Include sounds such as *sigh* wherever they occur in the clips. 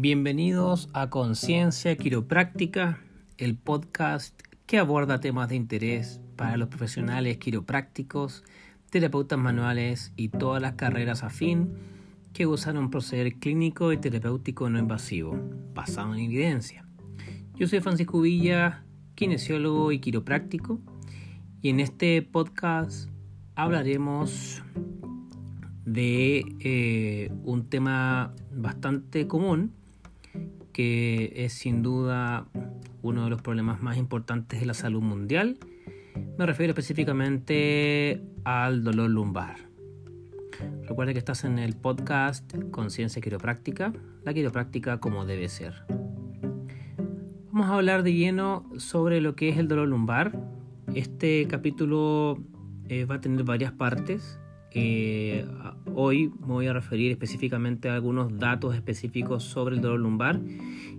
Bienvenidos a Conciencia Quiropráctica, el podcast que aborda temas de interés para los profesionales quiroprácticos, terapeutas manuales y todas las carreras afín que usan un proceder clínico y terapéutico no invasivo, basado en evidencia. Yo soy Francisco Villa, kinesiólogo y quiropráctico, y en este podcast hablaremos de eh, un tema bastante común que es sin duda uno de los problemas más importantes de la salud mundial. Me refiero específicamente al dolor lumbar. Recuerda que estás en el podcast Conciencia Quiropráctica, la quiropráctica como debe ser. Vamos a hablar de lleno sobre lo que es el dolor lumbar. Este capítulo eh, va a tener varias partes. Eh, hoy me voy a referir específicamente a algunos datos específicos sobre el dolor lumbar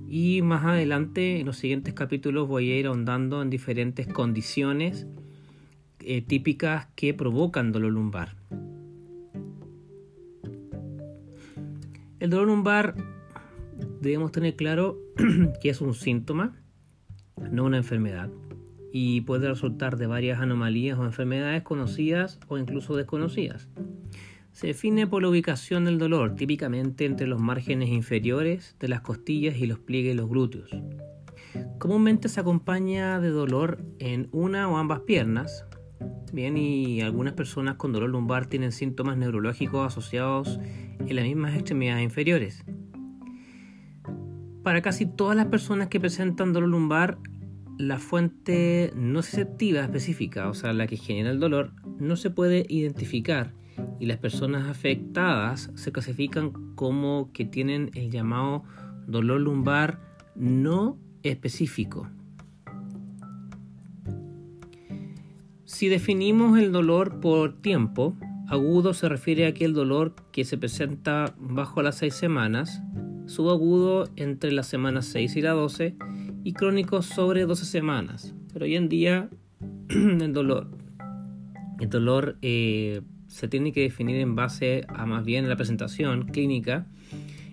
y más adelante en los siguientes capítulos voy a ir ahondando en diferentes condiciones eh, típicas que provocan dolor lumbar. El dolor lumbar debemos tener claro *clears throat* que es un síntoma, no una enfermedad y puede resultar de varias anomalías o enfermedades conocidas o incluso desconocidas. Se define por la ubicación del dolor, típicamente entre los márgenes inferiores de las costillas y los pliegues de los glúteos. Comúnmente se acompaña de dolor en una o ambas piernas. Bien, y algunas personas con dolor lumbar tienen síntomas neurológicos asociados en las mismas extremidades inferiores. Para casi todas las personas que presentan dolor lumbar, la fuente no receptiva específica, o sea, la que genera el dolor, no se puede identificar y las personas afectadas se clasifican como que tienen el llamado dolor lumbar no específico. Si definimos el dolor por tiempo, agudo se refiere a aquel dolor que se presenta bajo las 6 semanas, subagudo entre las semanas 6 y la 12 y crónicos sobre 12 semanas. Pero hoy en día *clears throat* el dolor, el dolor eh, se tiene que definir en base a más bien la presentación clínica.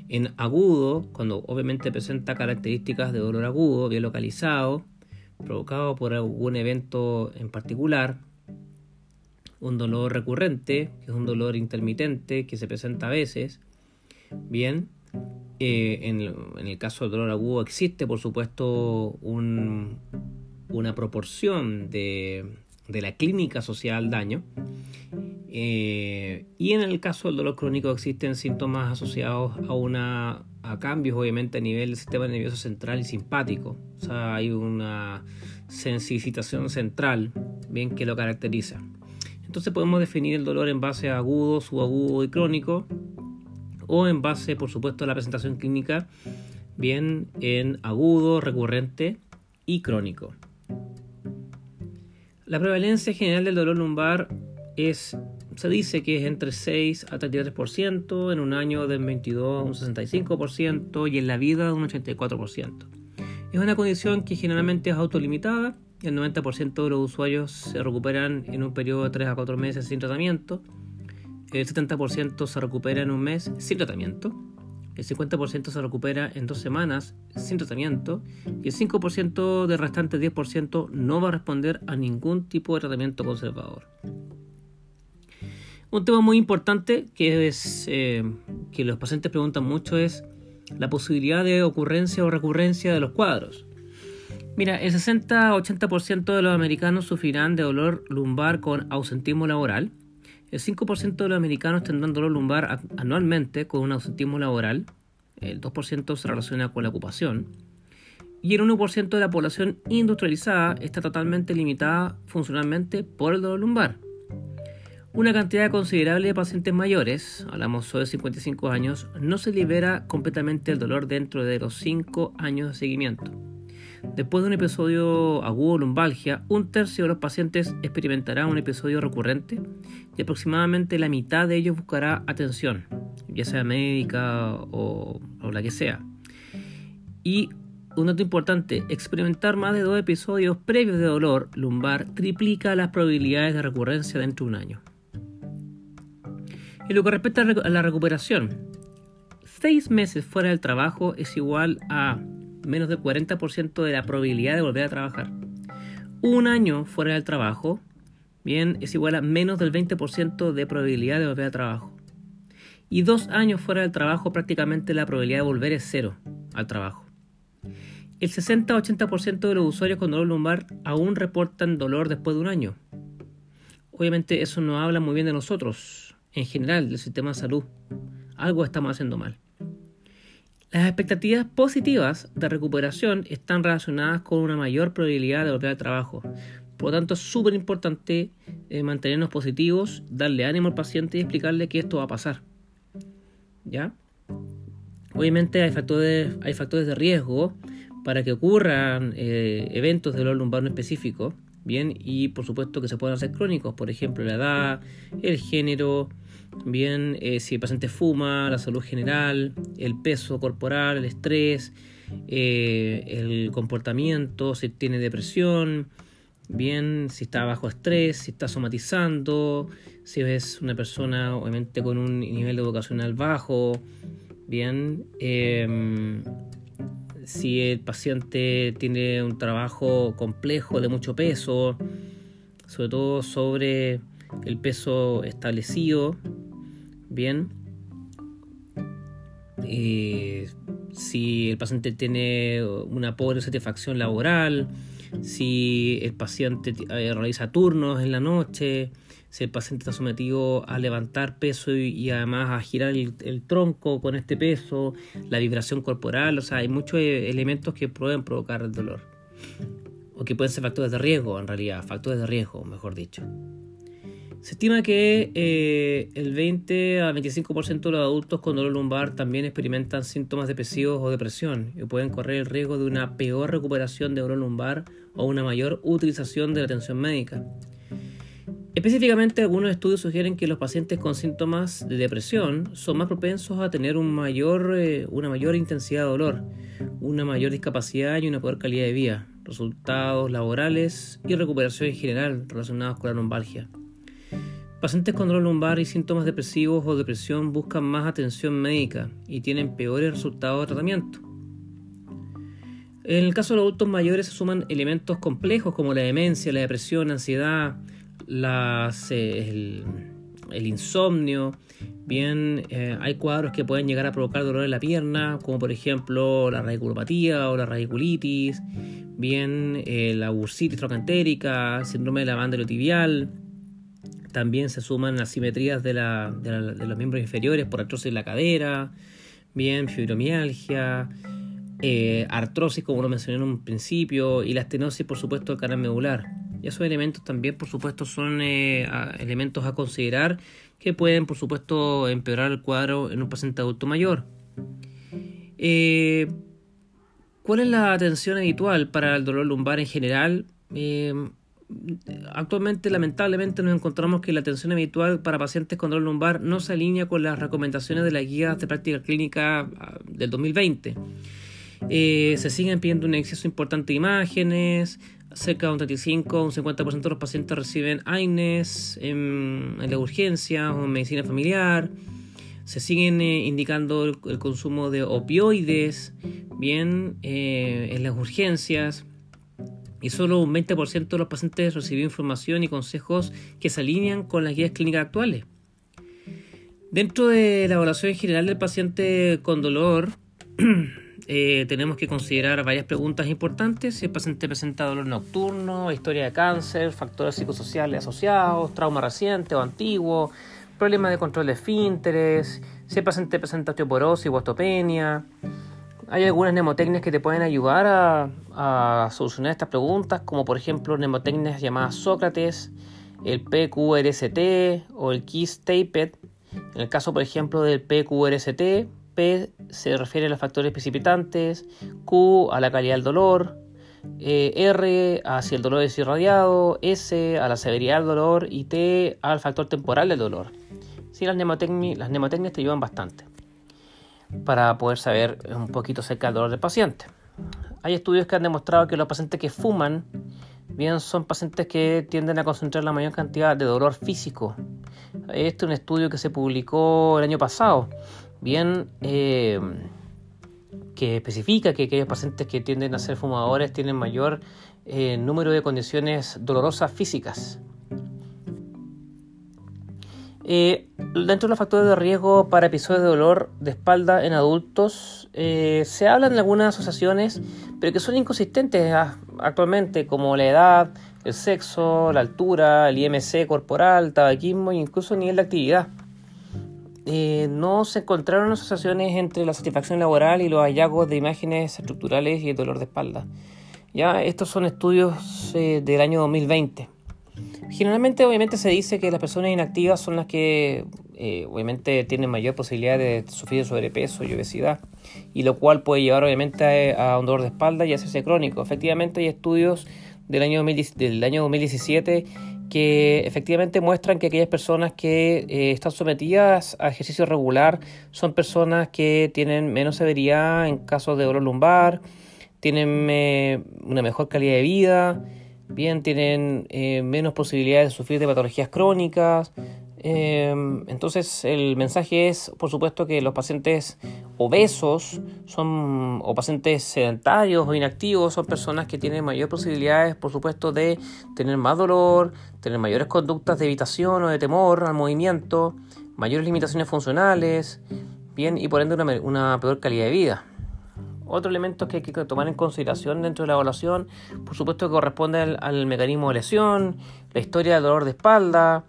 En agudo, cuando obviamente presenta características de dolor agudo, bien localizado, provocado por algún evento en particular, un dolor recurrente, que es un dolor intermitente que se presenta a veces, bien, eh, en, el caso del dolor agudo existe, por supuesto, una proporción de, la clínica asociada al daño. Eh, y en el caso del dolor crónico existen síntomas asociados a, una, a cambios, obviamente, a nivel del sistema nervioso central y simpático. O sea, hay una sensibilización central, bien, que lo caracteriza. Entonces podemos definir el dolor en base a agudo, subagudo y crónico o en base, por supuesto, a la presentación clínica, bien en agudo, recurrente y crónico. La prevalencia general del dolor lumbar es, se dice que es entre 6 a 33%, en un año del 22 a un 65% y en la vida de un 84%. Es una condición que generalmente es autolimitada, el 90% de los usuarios se recuperan en un periodo de 3 a 4 meses sin tratamiento, el 70% se recupera en un mes sin tratamiento, el 50% se recupera en dos semanas sin tratamiento y el 5% del restante 10% no va a responder a ningún tipo de tratamiento conservador. Un tema muy importante que es eh, que los pacientes preguntan mucho es la posibilidad de ocurrencia o recurrencia de los cuadros. Mira, el 60-80% de los americanos sufrirán de dolor lumbar con ausentismo laboral, el 5% de los americanos tendrán dolor lumbar anualmente con un ausentismo laboral, el 2% se relaciona con la ocupación, y el 1% de la población industrializada está totalmente limitada funcionalmente por el dolor lumbar. Una cantidad considerable de pacientes mayores, hablamos sobre 55 años, no se libera completamente el dolor dentro de los 5 años de seguimiento. Después de un episodio agudo de lumbalgia, un tercio de los pacientes experimentará un episodio recurrente y aproximadamente la mitad de ellos buscará atención, ya sea médica o, la que sea. Y un dato importante, experimentar más de dos episodios previos de dolor lumbar triplica las probabilidades de recurrencia dentro de un año. En lo que respecta a la recuperación, seis meses fuera del trabajo es igual a menos del 40% de la probabilidad de volver a trabajar. Un año fuera del trabajo, bien, es igual a menos del 20% de probabilidad de volver al trabajo. Y dos años fuera del trabajo, prácticamente la probabilidad de volver es cero al trabajo. El 60-80% de los usuarios con dolor lumbar aún reportan dolor después de un año. Obviamente eso no habla muy bien de nosotros, en general, del sistema de salud. Algo estamos haciendo mal. Las expectativas positivas de recuperación están relacionadas con una mayor probabilidad de volver al trabajo. Por lo tanto, es súper importante eh, mantenernos positivos, darle ánimo al paciente y explicarle que esto va a pasar. ¿Ya? Obviamente hay factores, hay factores de riesgo para que ocurran eh, eventos de dolor lumbar específico, bien, y por supuesto que se puedan hacer crónicos, por ejemplo, la edad, el género, bien, eh, si el paciente fuma, la salud general, el peso corporal, el estrés, eh, el comportamiento, si tiene depresión, bien, si está bajo estrés, si está somatizando, si es una persona obviamente con un nivel educacional bajo, bien, em, si el paciente tiene un trabajo complejo de mucho peso, sobre todo sobre el peso establecido, Eh, si el paciente tiene una pobre satisfacción laboral, si el paciente eh, realiza turnos en la noche, si el paciente está sometido a levantar peso y, además a girar el, tronco con este peso, la vibración corporal, o sea, hay muchos eh, elementos que pueden provocar el dolor. O que pueden ser factores de riesgo, en realidad, factores de riesgo, mejor dicho. Se estima que eh, el 20 a 25% de los adultos con dolor lumbar también experimentan síntomas depresivos o depresión y pueden correr el riesgo de una peor recuperación de dolor lumbar o una mayor utilización de la atención médica. Específicamente, algunos estudios sugieren que los pacientes con síntomas de depresión son más propensos a tener eh, una mayor intensidad de dolor, una mayor discapacidad y una peor calidad de vida, resultados laborales y recuperación en general relacionados con la lumbalgia. Pacientes con dolor lumbar y síntomas depresivos o depresión buscan más atención médica y tienen peores resultados de tratamiento. En el caso de los adultos mayores se suman elementos complejos como la demencia, la depresión, la ansiedad, eh, el, insomnio. Bien, eh, hay cuadros que pueden llegar a provocar dolor en la pierna, como por ejemplo la radiculopatía o la radiculitis. Bien, eh, la bursitis trocantérica, síndrome de la banda tibial también se suman asimetrías de, la, de, los miembros inferiores por artrosis de la cadera, bien, fibromialgia, eh, artrosis, como lo mencioné en un principio, y la estenosis, por supuesto, del canal medular. Y esos elementos también, por supuesto, son eh, elementos a considerar que pueden, por supuesto, empeorar el cuadro en un paciente adulto mayor. Eh, ¿Cuál es la atención habitual para el dolor lumbar en general? Actualmente lamentablemente nos encontramos que la atención habitual para pacientes con dolor lumbar no se alinea con las recomendaciones de la guía de práctica clínica ah, del 2020. Eh, se siguen pidiendo un exceso importante de imágenes, cerca de un 35 o un 50% de los pacientes reciben AINES en, la urgencia o en medicina familiar. Se siguen eh, indicando el, consumo de opioides, bien, eh, en las urgencias y solo un 20% de los pacientes recibió información y consejos que se alinean con las guías clínicas actuales. Dentro de la evaluación general del paciente con dolor, *clears throat* eh, tenemos que considerar varias preguntas importantes. Si el paciente presenta dolor nocturno, historia de cáncer, factores psicosociales asociados, trauma reciente o antiguo, problemas de control de esfínteres, si el paciente presenta osteoporosis o osteopenia, hay algunas mnemotecnias que te pueden ayudar a, solucionar estas preguntas, como por ejemplo mnemotecnias llamadas Sócrates, el PQRST o el KISS Taped. En el caso, por ejemplo, del PQRST, P se refiere a los factores precipitantes, Q a la calidad del dolor, eh, R hacia el dolor es irradiado, S a la severidad del dolor y T al factor temporal del dolor. Sí, las, las mnemotecnias te ayudan bastante para poder saber un poquito acerca del dolor del paciente. Hay estudios que han demostrado que los pacientes que fuman, bien, son pacientes que tienden a concentrar la mayor cantidad de dolor físico. Este es un estudio que se publicó el año pasado, bien, eh, que especifica que aquellos pacientes que tienden a ser fumadores tienen mayor eh, número de condiciones dolorosas físicas. Eh, dentro de los factores de riesgo para episodios de dolor de espalda en adultos, eh, se hablan en algunas asociaciones, pero que son inconsistentes actualmente, como la edad, el sexo, la altura, el IMC corporal, tabaquismo e incluso el nivel de actividad. Eh, no se encontraron asociaciones entre la satisfacción laboral y los hallazgos de imágenes estructurales y el dolor de espalda. Ya estos son estudios del año 2020. Generalmente, obviamente, se dice que las personas inactivas son las que, eh, obviamente, tienen mayor posibilidad de sufrir sobrepeso y obesidad, y lo cual puede llevar, obviamente, a, un dolor de espalda y hacerse crónico. Efectivamente, hay estudios del año, del año 2017 que efectivamente muestran que aquellas personas que eh, están sometidas a ejercicio regular son personas que tienen menos severidad en casos de dolor lumbar, tienen eh, una mejor calidad de vida, bien, tienen menos posibilidades de sufrir de patologías crónicas. Em, entonces el mensaje es, por supuesto, que los pacientes obesos son, o pacientes sedentarios o inactivos son personas que tienen mayor posibilidades, por supuesto, de tener más dolor, tener mayores conductas de evitación o de temor al movimiento, mayores limitaciones funcionales, bien, y por ende una, una peor calidad de vida. Otro elemento que hay que tomar en consideración dentro de la evaluación, por supuesto, corresponde al, mecanismo de lesión, la historia del dolor de espalda,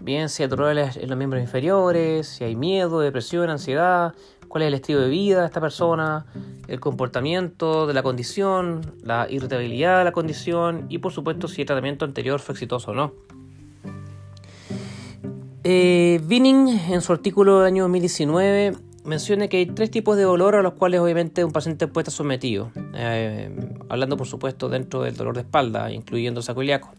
bien si dolor en los miembros inferiores, si hay miedo, depresión, ansiedad, cuál es el estilo de vida de esta persona, el comportamiento de la condición, la irritabilidad de la condición y por supuesto si el tratamiento anterior fue exitoso o no. Eh, Binning en su artículo del año 2019 menciona que hay tres tipos de dolor a los cuales obviamente un paciente puede estar sometido, eh, hablando por supuesto dentro del dolor de espalda, incluyendo sacroiliaco.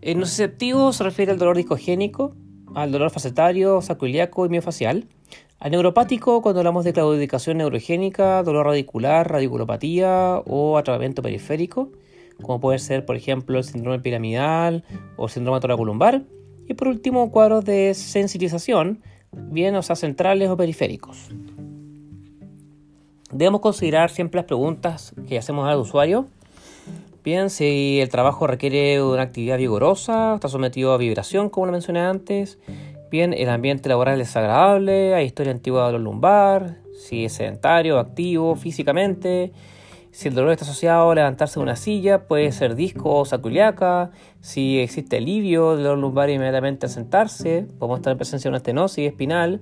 El nociceptivo se refiere al dolor discogénico, al dolor facetario, sacroiliaco y miofacial. Al neuropático, cuando hablamos de claudicación neurogénica, dolor radicular, radiculopatía o atrapamiento periférico, como puede ser, por ejemplo, el síndrome piramidal o síndrome toracolumbar. Y por último, cuadros de sensitización, bien, o sea, centrales o periféricos. Debemos considerar siempre las preguntas que hacemos al usuario. Bien, si el trabajo requiere una actividad vigorosa, está sometido a vibración, como lo mencioné antes. Bien, el ambiente laboral es desagradable, hay historia antigua de dolor lumbar, si es sedentario, activo físicamente. Si el dolor está asociado a levantarse de una silla, puede ser disco o saculiaca. Si existe alivio del dolor lumbar inmediatamente al sentarse, podemos estar en presencia de una estenosis espinal.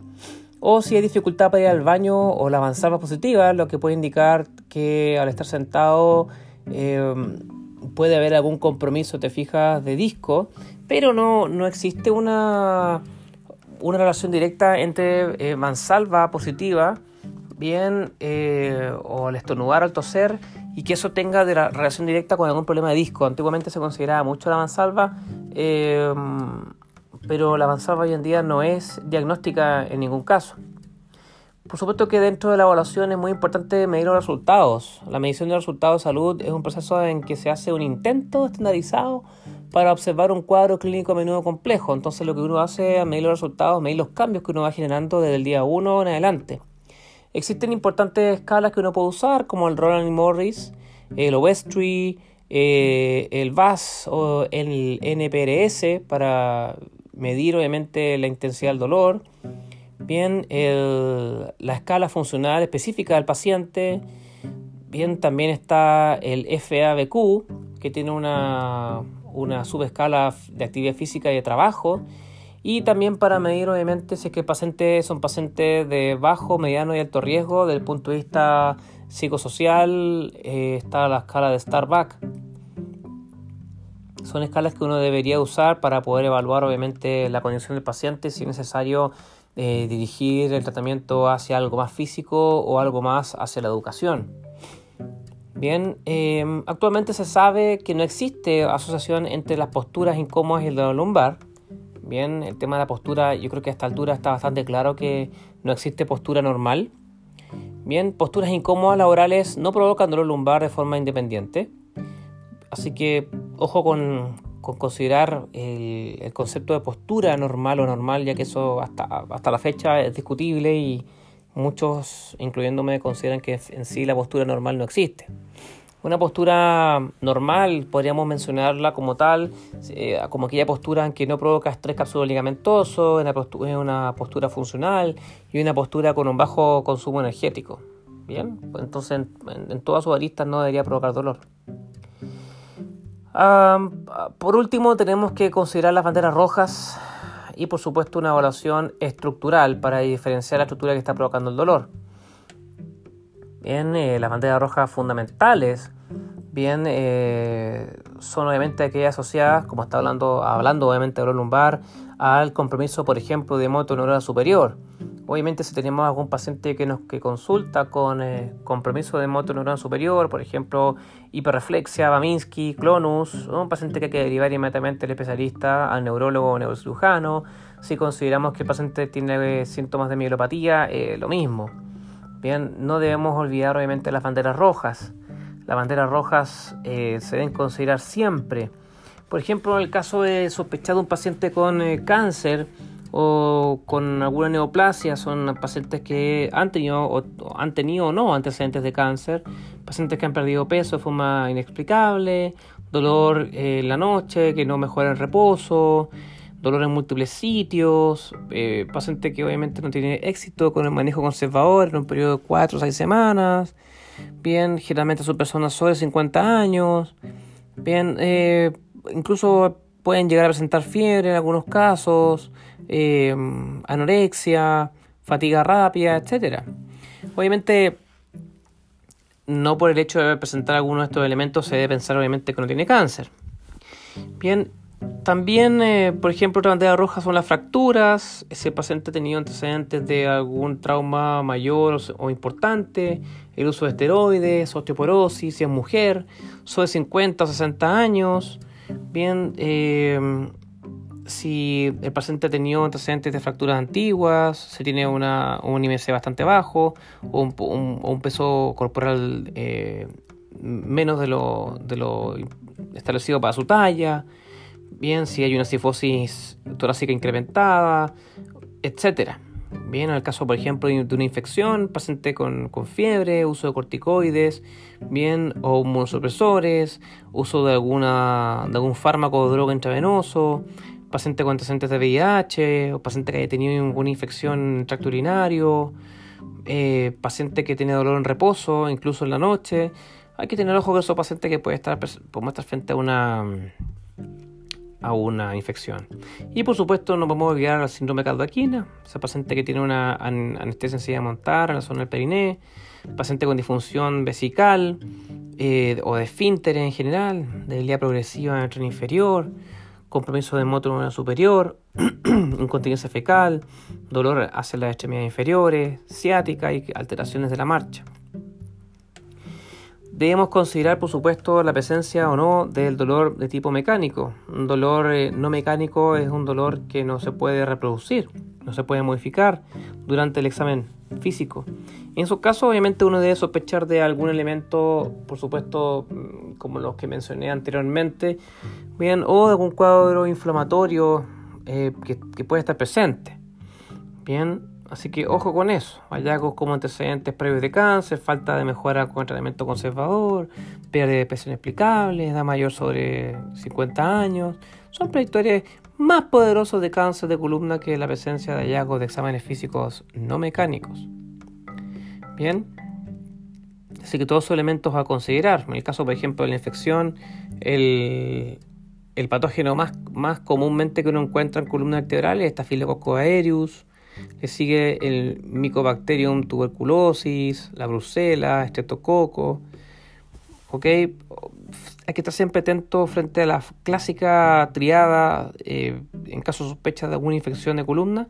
O si hay dificultad para ir al baño o la avanzada positiva, lo que puede indicar que al estar sentado em, puede haber algún compromiso, te fijas, de disco, pero no, no existe una, una relación directa entre eh, mansalva positiva bien eh, o al estornudar o al toser y que eso tenga de la relación directa con algún problema de disco. Antiguamente se consideraba mucho la mansalva, eh, pero la mansalva hoy en día no es diagnóstica en ningún caso. Por supuesto que dentro de la evaluación es muy importante medir los resultados. La medición de resultados de salud es un proceso en que se hace un intento estandarizado para observar un cuadro clínico a menudo complejo. Entonces lo que uno hace es medir los resultados, medir los cambios que uno va generando desde el día 1 en adelante. Existen importantes escalas que uno puede usar, como el Roland Morris, el Ovestry, eh, el VAS o el NPRS para medir obviamente la intensidad del dolor. Bien, la escala funcional específica del paciente. Bien, también está el FABQ, que tiene una, una subescala de actividad física y de trabajo y también para medir obviamente si es que pacientes son pacientes de bajo, mediano y alto riesgo desde el punto de vista psicosocial eh, está la escala de Starbuck. Son escalas que uno debería usar para poder evaluar obviamente la condición del paciente si es necesario eh, dirigir el tratamiento hacia algo más físico o algo más hacia la educación. Bien, em, actualmente se sabe que no existe asociación entre las posturas incómodas y el dolor lumbar. Bien, el tema de la postura, yo creo que a esta altura está bastante claro que no existe postura normal. Bien, posturas incómodas laborales no provocan dolor lumbar de forma independiente. Así que ojo con, considerar el, concepto de postura normal o normal, ya que eso hasta, hasta la fecha es discutible y muchos, incluyéndome, consideran que en sí la postura normal no existe. Una postura normal podríamos mencionarla como tal, eh, como aquella postura en que no provoca estrés cápsulo ligamentoso, una postura, funcional y una postura con un bajo consumo energético. Bien, pues entonces en, todas sus aristas no debería provocar dolor. Por último, tenemos que considerar las banderas rojas y por supuesto una evaluación estructural para diferenciar la estructura que está provocando el dolor. Bien, eh, las banderas rojas fundamentales bien eh, son obviamente aquellas asociadas, como está hablando, hablando obviamente de dolor lumbar, al compromiso, por ejemplo, de motoneural superior. Obviamente si tenemos algún paciente que nos que consulta con eh, compromiso de motoneural superior, por ejemplo, hiperreflexia, Baminsky, clonus, un paciente que hay que derivar inmediatamente al especialista, al neurólogo o neurocirujano. Si consideramos que el paciente tiene eh, síntomas de mielopatía, eh, lo mismo. Bien, no debemos olvidar obviamente las banderas rojas. Las banderas rojas se deben considerar siempre. Por ejemplo, en el caso de sospechar de un paciente con cáncer, o con alguna neoplasia son pacientes que han tenido o, han tenido o no antecedentes de cáncer, pacientes que han perdido peso de forma inexplicable, dolor en la noche que no mejora el reposo, dolor en múltiples sitios, eh, paciente que obviamente no tiene éxito con el manejo conservador en un periodo de 4 o 6 semanas, bien, generalmente son personas sobre 50 años, bien, eh, incluso pueden llegar a presentar fiebre en algunos casos, Em, anorexia, fatiga rápida, etc. Obviamente, no por el hecho de presentar alguno de estos elementos se debe pensar obviamente que no tiene cáncer. Bien, también, eh, por ejemplo, otra bandera roja son las fracturas. Ese paciente ha tenido antecedentes de algún trauma mayor o, importante, el uso de esteroides, osteoporosis, si es mujer, de 50 o 60 años. Bien, eh, si el paciente ha tenido antecedentes de fracturas antiguas, si tiene una, un IMC bastante bajo o un, peso corporal eh, menos de lo, de lo establecido para su talla, bien, si hay una cifosis torácica incrementada, etcétera. Bien, en el caso, por ejemplo, de una infección, paciente con, con, fiebre, uso de corticoides, bien, o inmunosupresores, uso de, alguna, de algún fármaco o droga intravenoso, paciente con antecedentes de VIH, o paciente que haya tenido alguna infección en tracto urinario, eh, paciente que tiene dolor en reposo, incluso en la noche. Hay que tener ojo con esos pacientes que puede estar, podemos estar frente a una, a una infección. Y por supuesto no podemos olvidar al síndrome de caldaquina, ese paciente que tiene una anestesia sencilla montar en la zona del periné, paciente con disfunción vesical eh, o de esfínter en general, debilidad progresiva en el tren inferior, compromiso de motor superior, *clears throat* incontinencia fecal, dolor hacia las extremidades inferiores, ciática y alteraciones de la marcha. Debemos considerar, por supuesto, la presencia o no del dolor de tipo mecánico. Un dolor eh, no mecánico es un dolor que no se puede reproducir, no se puede modificar durante el examen físico. En esos casos, obviamente, uno debe sospechar de algún elemento, por supuesto, mm, como los que mencioné anteriormente, bien, o de algún cuadro inflamatorio eh, que puede estar presente. Bien, Así que ojo con eso. Hallazgos como antecedentes previos de cáncer, falta de mejora con el tratamiento conservador, pérdida de peso inexplicable, edad mayor sobre 50 años. Son predictores más poderosos de cáncer de columna que la presencia de hallazgos de exámenes físicos no mecánicos. Bien. Así que todos son elementos a considerar. En el caso, por ejemplo, de la infección, el, patógeno más, más comúnmente que uno encuentra en columna vertebral es Staphylococcus aureus, le sigue el Mycobacterium tuberculosis, la Brucela, Streptococo. ¿Ok? Hay que estar siempre atento frente a la clásica triada eh, en caso de sospecha de alguna infección de columna,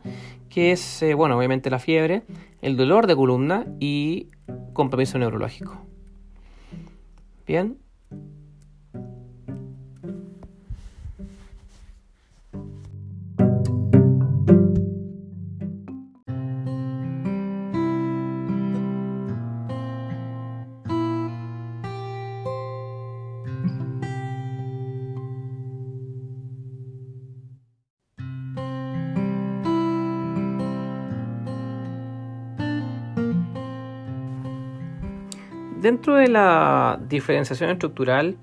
que es, eh, bueno, obviamente la fiebre, el dolor de columna y compromiso neurológico. Bien, Dentro de la diferenciación estructural,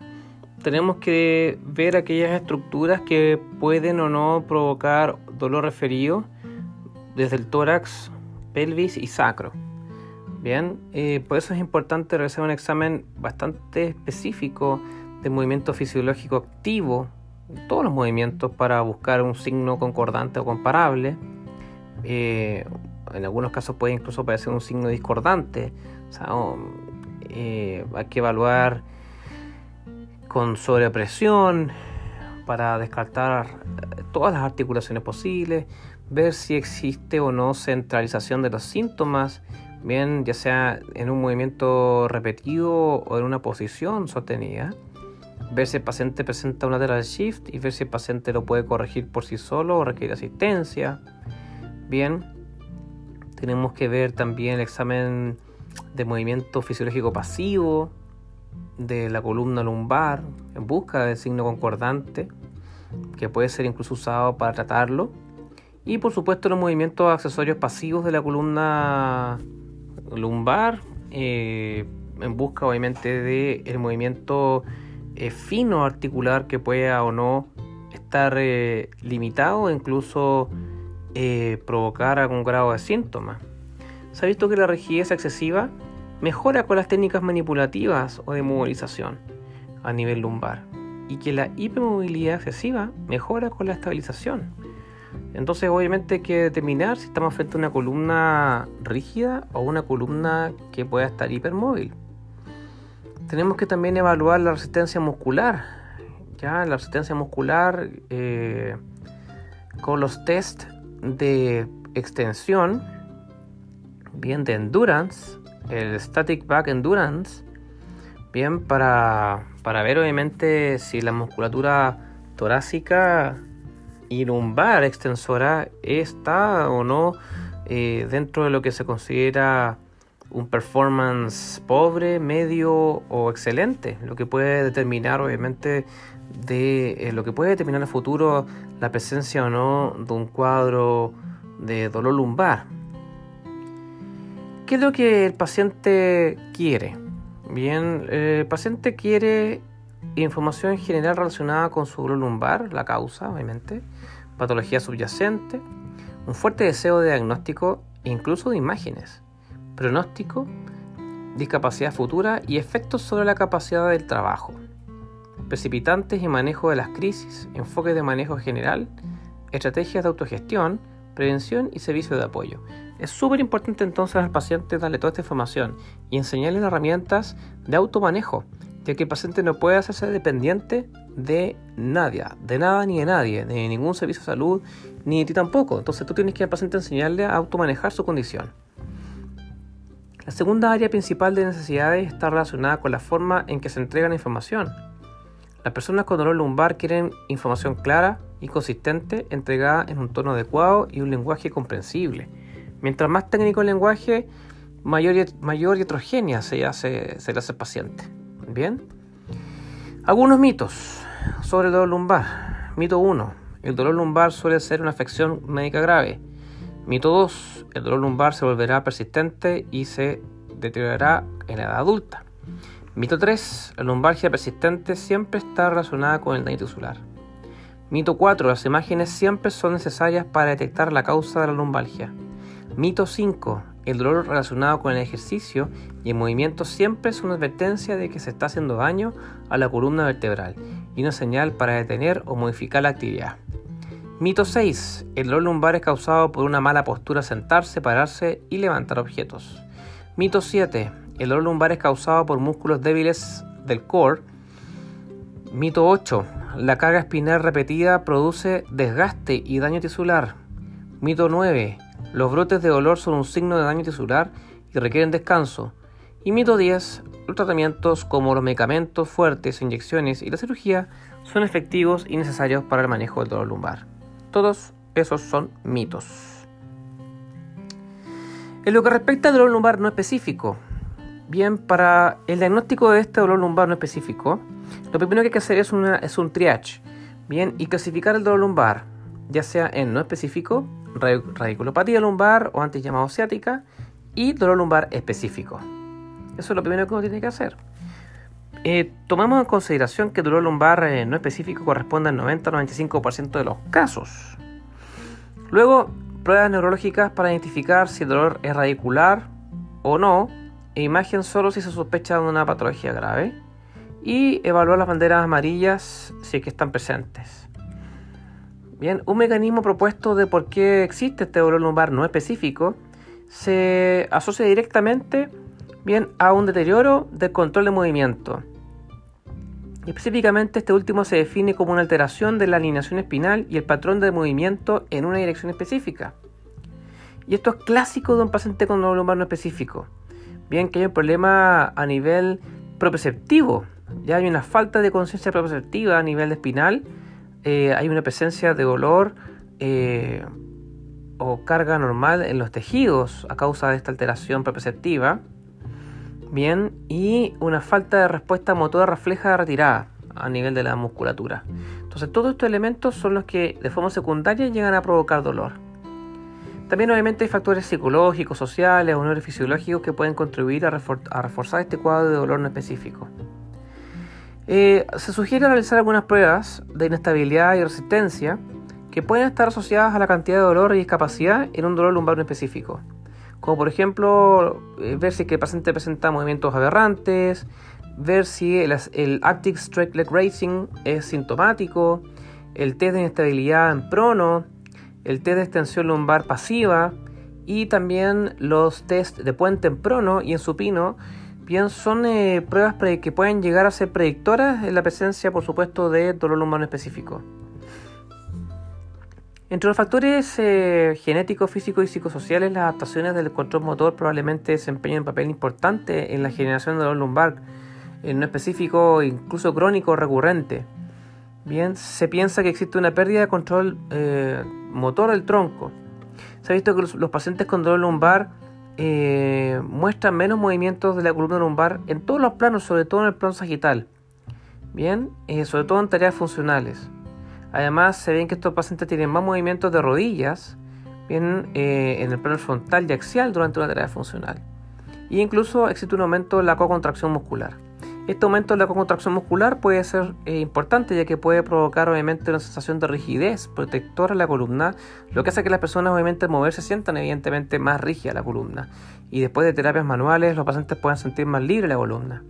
tenemos que ver aquellas estructuras que pueden o no provocar dolor referido desde el tórax, pelvis y sacro. Bien, eh, por eso es importante realizar un examen bastante específico de movimiento fisiológico activo, todos los movimientos para buscar un signo concordante o comparable. Eh, en algunos casos puede incluso aparecer un signo discordante. Eh, hay que evaluar con sobrepresión para descartar todas las articulaciones posibles, ver si existe o no centralización de los síntomas bien ya sea en un movimiento repetido o en una posición sostenida, ver si el paciente presenta un lateral shift y ver si el paciente lo puede corregir por sí solo o requiere asistencia. Bien, tenemos que ver también el examen de movimiento fisiológico pasivo de la columna lumbar en busca del signo concordante que puede ser incluso usado para tratarlo y por supuesto los movimientos accesorios pasivos de la columna lumbar eh, en busca obviamente de el movimiento eh, fino articular que pueda o no estar eh, limitado o incluso provocar algún grado de síntoma. Se ha visto que la rigidez excesiva mejora con las técnicas manipulativas o de movilización a nivel lumbar y que la hipermovilidad excesiva mejora con la estabilización. Entonces obviamente hay que determinar si estamos frente a una columna rígida o una columna que pueda estar hipermóvil. Tenemos que también evaluar la resistencia muscular. Ya la resistencia muscular eh, con los test de extensión, bien de endurance, el static back endurance, bien para, para ver obviamente si la musculatura torácica y lumbar extensora está o no eh, dentro de lo que se considera un performance pobre, medio o excelente, lo que puede determinar obviamente de eh, lo que puede determinar en el futuro la presencia o no de un cuadro de dolor lumbar. ¿Qué es lo que el paciente quiere? Bien, el paciente quiere información general relacionada con su dolor lumbar, la causa, obviamente, patología subyacente, un fuerte deseo de diagnóstico incluso de imágenes, pronóstico, discapacidad futura y efectos sobre la capacidad del trabajo, precipitantes y manejo de las crisis, enfoque de manejo general, estrategias de autogestión, prevención y servicio de apoyo. Es súper importante entonces al paciente darle toda esta información y enseñarle herramientas de automanejo ya que el paciente no puede hacerse dependiente de nadie, de nada ni de nadie, de ningún servicio de salud, ni de ti tampoco. Entonces tú tienes que al paciente enseñarle a automanejar su condición. La segunda área principal de necesidades está relacionada con la forma en que se entrega la información. Las personas con dolor lumbar quieren información clara y consistente entregada en un tono adecuado y un lenguaje comprensible. Mientras más técnico el lenguaje, mayor, heterogénea se, hace, se le hace al paciente. Bien. Algunos mitos sobre el dolor lumbar. Mito 1. El dolor lumbar suele ser una afección médica grave. Mito 2. El dolor lumbar se volverá persistente y se deteriorará en la edad adulta. Mito 3. La lumbalgia persistente siempre está relacionada con el daño tisular. Mito 4. Las imágenes siempre son necesarias para detectar la causa de la lumbalgia. Mito 5. El dolor relacionado con el ejercicio y el movimiento siempre es una advertencia de que se está haciendo daño a la columna vertebral y una señal para detener o modificar la actividad. Mito 6. El dolor lumbar es causado por una mala postura sentarse, pararse y levantar objetos. Mito 7. El dolor lumbar es causado por músculos débiles del core. Mito 8. La carga espinal repetida produce desgaste y daño tisular. Mito 9. Los brotes de dolor son un signo de daño tisular y requieren descanso. Y mito 10. Los tratamientos como los medicamentos fuertes, inyecciones y la cirugía son efectivos y necesarios para el manejo del dolor lumbar. Todos esos son mitos. En lo que respecta al dolor lumbar no específico, bien, para el diagnóstico de este dolor lumbar no específico, lo primero que hay que hacer es, es un triage, bien, y clasificar el dolor lumbar, ya sea en no específico, radiculopatía lumbar o antes llamado ciática y dolor lumbar específico. Eso es lo primero que uno tiene que hacer. Eh, tomemos en consideración que dolor lumbar eh, no específico corresponde al 90-95% de los casos. Luego, pruebas neurológicas para identificar si el dolor es radicular o no, e imagen solo si se sospecha de una patología grave, y evaluar las banderas amarillas si es que están presentes. Un mecanismo propuesto de por qué existe este dolor lumbar no específico se asocia directamente bien, a un deterioro del control de movimiento. específicamente este último se define como una alteración de la alineación espinal y el patrón de movimiento en una dirección específica. Y esto es clásico de un paciente con dolor lumbar no específico. Bien, que hay un problema a nivel proprioceptivo. Ya hay una falta de conciencia proprioceptiva a nivel de espinal. Eh, hay una presencia de dolor eh, o carga normal en los tejidos a causa de esta alteración proprioceptiva. Bien, y una falta de respuesta motora refleja retirada a nivel de la musculatura. Entonces, todos estos elementos son los que de forma secundaria llegan a provocar dolor. También obviamente hay factores psicológicos, sociales o neurofisiológicos que pueden contribuir a, reforzar este cuadro de dolor no específico. Eh, se sugiere realizar algunas pruebas de inestabilidad y resistencia que pueden estar asociadas a la cantidad de dolor y discapacidad en un dolor lumbar específico. Como por ejemplo, eh, ver si el paciente presenta movimientos aberrantes, ver si el, el Active Straight Leg Racing es sintomático, el test de inestabilidad en prono, el test de extensión lumbar pasiva y también los test de puente en prono y en supino, bien son eh, pruebas que pueden llegar a ser predictoras en la presencia, por supuesto, de dolor lumbar específico. Entre los factores eh, genéticos, físicos y psicosociales, las adaptaciones del control motor probablemente desempeñan un papel importante en la generación de dolor lumbar, en no específico, incluso crónico recurrente. Bien, se piensa que existe una pérdida de control eh, motor del tronco. Se ha visto que los, pacientes con dolor lumbar eh, muestran menos movimientos de la columna lumbar en todos los planos, sobre todo en el plano sagital. Bien, eh, sobre todo en tareas funcionales. Además, se ven que estos pacientes tienen más movimientos de rodillas bien, en el plano frontal y axial durante una tarea funcional. Y incluso existe un aumento en la co-contracción muscular. Este aumento de la contracción muscular puede ser eh, importante ya que puede provocar obviamente una sensación de rigidez protectora en la columna, lo que hace que las personas obviamente al moverse sientan evidentemente más rígida la columna. Y después de terapias manuales los pacientes pueden sentir más libre la columna.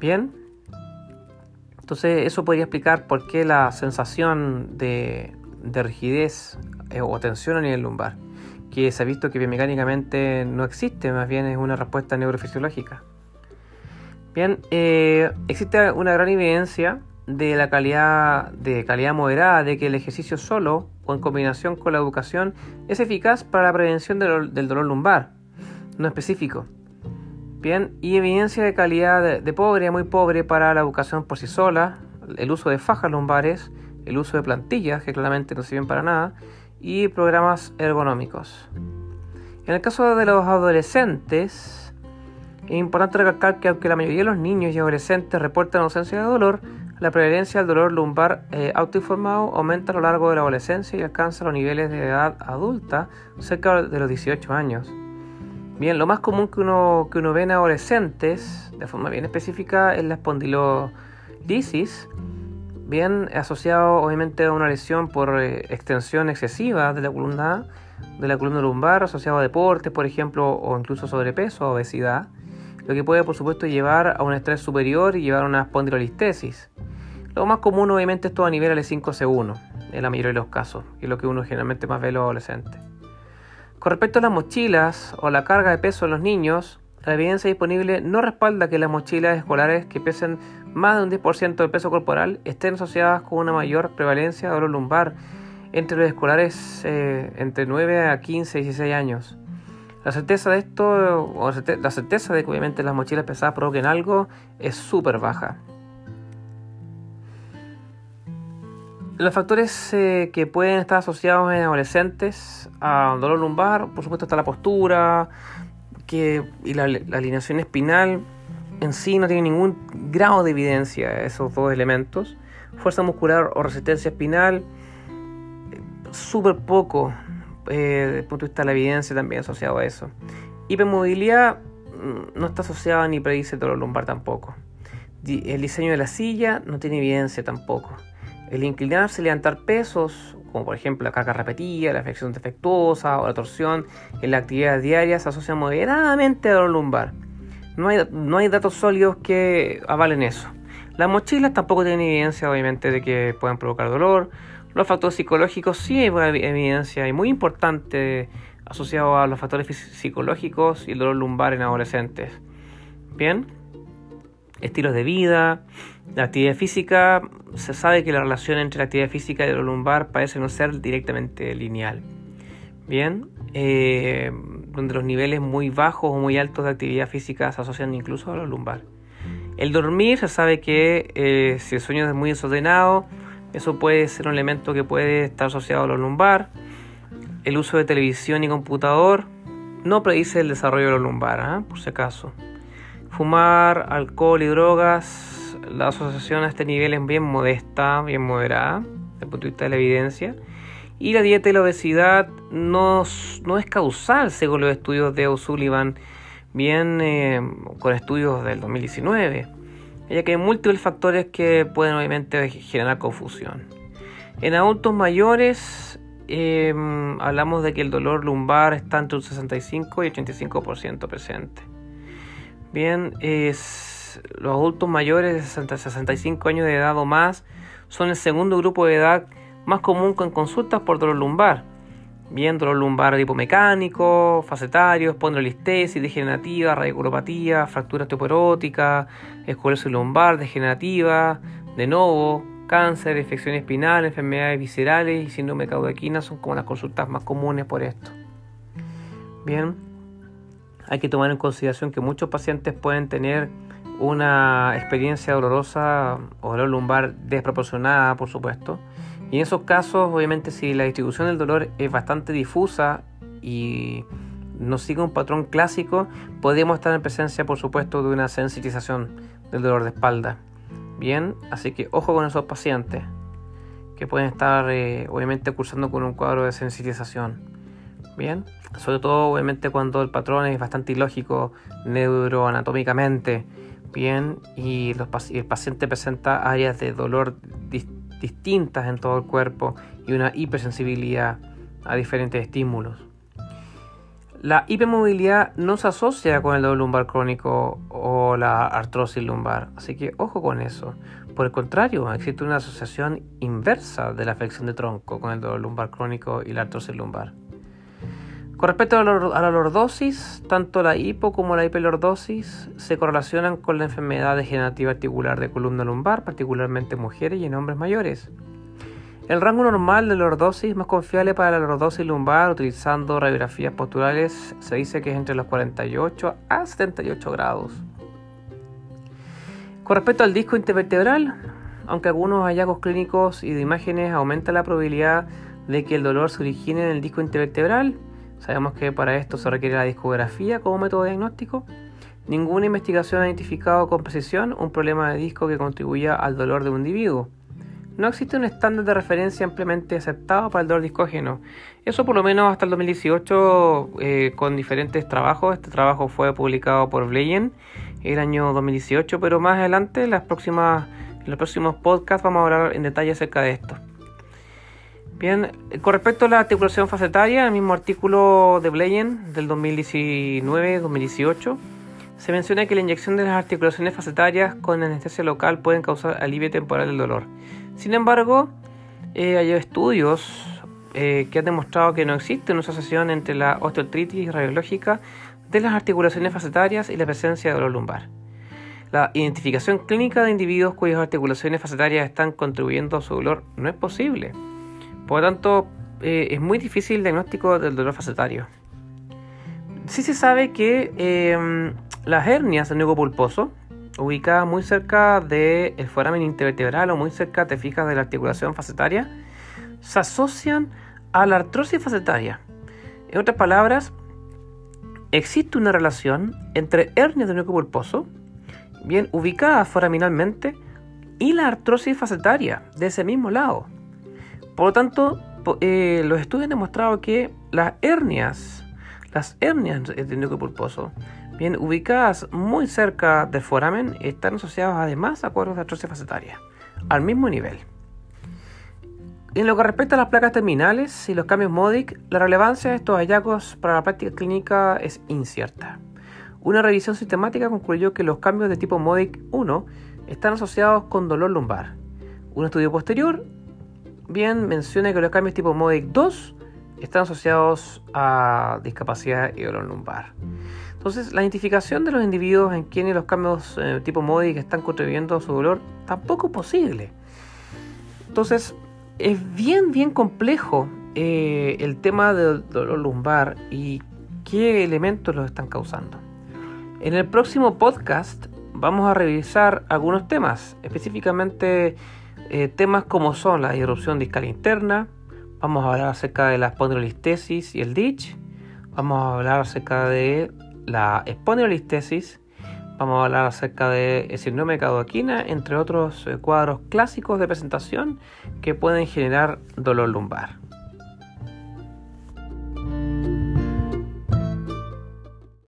Bien, entonces eso podría explicar por qué la sensación de, rigidez eh, o tensión a nivel lumbar, que se ha visto que biomecánicamente no existe, más bien es una respuesta neurofisiológica. Bien, eh, existe una gran evidencia de la calidad de calidad moderada de que el ejercicio solo o en combinación con la educación es eficaz para la prevención del, dolor lumbar, no específico. Bien, y evidencia de calidad de, pobre, muy pobre para la educación por sí sola, el uso de fajas lumbares, el uso de plantillas que claramente no sirven para nada y programas ergonómicos. En el caso de los adolescentes, es importante recalcar que aunque la mayoría de los niños y adolescentes reportan ausencia de dolor, la prevalencia del dolor lumbar eh, autoinformado aumenta a lo largo de la adolescencia y alcanza los niveles de edad adulta cerca de los 18 años. Bien, lo más común que uno, que uno ve en adolescentes, de forma bien específica, es la espondilolisis, bien asociado obviamente a una lesión por eh, extensión excesiva de la columna de la columna lumbar, asociado a deportes, por ejemplo, o incluso sobrepeso, obesidad lo que puede por supuesto llevar a un estrés superior y llevar a una espondilolistesis. Lo más común obviamente es todo a nivel L5C1, en la mayoría de los casos, que es lo que uno generalmente más ve en los adolescentes. Con respecto a las mochilas o la carga de peso en los niños, la evidencia disponible no respalda que las mochilas escolares que pesen más de un 10% del peso corporal estén asociadas con una mayor prevalencia de dolor lumbar entre los escolares eh, entre 9 a 15 y 16 años. La certeza de esto, o la certeza de que obviamente las mochilas pesadas provoquen algo, es súper baja. Los factores eh, que pueden estar asociados en adolescentes a dolor lumbar, por supuesto está la postura que, y la, alineación espinal en sí no tiene ningún grado de evidencia esos dos elementos. Fuerza muscular o resistencia espinal, súper poco eh, desde el punto de vista de la evidencia también asociado a eso. Hipermovilidad mm, no está asociada ni predice dolor lumbar tampoco. El diseño de la silla no tiene evidencia tampoco. El inclinarse y levantar pesos, como por ejemplo la carga repetida, la flexión defectuosa o la torsión en la actividad diaria, se asocia moderadamente a dolor lumbar. No hay, no hay datos sólidos que avalen eso. Las mochilas tampoco tienen evidencia, obviamente, de que puedan provocar dolor. Los factores psicológicos sí hay evidencia y muy importante asociado a los factores psicológicos y el dolor lumbar en adolescentes. Bien, estilos de vida, la actividad física, se sabe que la relación entre la actividad física y el dolor lumbar parece no ser directamente lineal. Bien, eh, donde los niveles muy bajos o muy altos de actividad física se asocian incluso a dolor lumbar. El dormir, se sabe que eh, si el sueño es muy desordenado, eso puede ser un elemento que puede estar asociado a dolor lumbar el uso de televisión y computador no predice el desarrollo de la lumbar, ¿ah? por si acaso. Fumar, alcohol y drogas, la asociación a este nivel es bien modesta, bien moderada, desde el punto de vista de la evidencia. Y la dieta y la obesidad no, no es causal, según los estudios de O'Sullivan, bien eh, con estudios del 2019, ya que hay múltiples factores que pueden obviamente generar confusión. En adultos mayores Em, hablamos de que el dolor lumbar está entre un 65 y 85% presente. Bien, los adultos mayores de 65 años de edad o más son el segundo grupo de edad más común con consultas por dolor lumbar. Dolor lumbar hipomecánico, facetario, espondrolistesis degenerativa, radiculopatía, fractura osteoporótica, esclerosis lumbar degenerativa, de nuevo, cáncer, infección espinal, enfermedades viscerales y síndrome de caudaquina son como las consultas más comunes por esto. Bien, hay que tomar en consideración que muchos pacientes pueden tener una experiencia dolorosa o dolor lumbar desproporcionada, por supuesto. Y en esos casos, obviamente, si la distribución del dolor es bastante difusa y no sigue un patrón clásico, podríamos estar en presencia, por supuesto, de una sensitización del dolor de espalda. Bien, así que ojo con esos pacientes que pueden estar eh, obviamente cursando con un cuadro de sensitización. Bien, sobre todo obviamente cuando el patrón es bastante ilógico neuroanatómicamente. Bien, y, el paciente presenta áreas de dolor distintas en todo el cuerpo y una hipersensibilidad a diferentes estímulos. La hipermovilidad no se asocia con el dolor lumbar crónico o la artrosis lumbar, así que ojo con eso. Por el contrario, existe una asociación inversa de la flexión de tronco con el dolor lumbar crónico y la artrosis lumbar. Con respecto a la, lordosis, tanto la hipo como la hiperlordosis se correlacionan con la enfermedad degenerativa articular de columna lumbar, particularmente en mujeres y en hombres mayores. El rango normal de lordosis más confiable para la lordosis lumbar utilizando radiografías posturales se dice que es entre los 48 a 78 grados. Con respecto al disco intervertebral, aunque algunos hallazgos clínicos y de imágenes aumentan la probabilidad de que el dolor se origine en el disco intervertebral, sabemos que para esto se requiere la discografía como método diagnóstico, ninguna investigación ha identificado con precisión un problema de disco que contribuya al dolor de un individuo. No existe un estándar de referencia ampliamente aceptado para el dolor discógeno. Eso por lo menos hasta el 2018 eh, con diferentes trabajos. Este trabajo fue publicado por Bleyen el año 2018, pero más adelante las próximas, en los próximos podcasts vamos a hablar en detalle acerca de esto. Bien, con respecto a la articulación facetaria, el mismo artículo de Bleyen del 2019-2018 se menciona que la inyección de las articulaciones facetarias con anestesia local pueden causar alivio temporal del dolor. Sin embargo, eh, hay estudios eh, que han demostrado que no existe una asociación entre la osteoartritis radiológica de las articulaciones facetarias y la presencia de dolor lumbar. La identificación clínica de individuos cuyas articulaciones facetarias están contribuyendo a su dolor no es posible. Por lo tanto, eh, es muy difícil el diagnóstico del dolor facetario. Sí se sabe que em, las hernias del nuevo pulposo ubicada muy cerca del el foramen intervertebral o muy cerca, te fijas, de la articulación facetaria, se asocian a la artrosis facetaria. En otras palabras, existe una relación entre hernias del núcleo pulposo, bien ubicada foraminalmente, y la artrosis facetaria de ese mismo lado. Por lo tanto, eh, los estudios han demostrado que las hernias, las hernias del núcleo pulposo, Bien, ubicadas muy cerca del foramen, están asociadas además a cuadros de atrocia facetaria, al mismo nivel. En lo que respecta a las placas terminales y los cambios MODIC, la relevancia de estos hallazgos para la práctica clínica es incierta. Una revisión sistemática concluyó que los cambios de tipo MODIC 1 están asociados con dolor lumbar. Un estudio posterior bien menciona que los cambios tipo MODIC 2 están asociados a discapacidad y dolor lumbar. Entonces, la identificación de los individuos en quienes los cambios eh, tipo MODIC están contribuyendo a su dolor tampoco es posible. Entonces, es bien, bien complejo eh, el tema del dolor lumbar y qué elementos lo están causando. En el próximo podcast vamos a revisar algunos temas, específicamente eh, temas como son la irrupción discal interna, vamos a hablar acerca de la espondilolistesis y el DICH, vamos a hablar acerca de la espondilolistesis, Vamos a hablar acerca de síndrome de cadoquina, entre otros eh, cuadros clásicos de presentación que pueden generar dolor lumbar.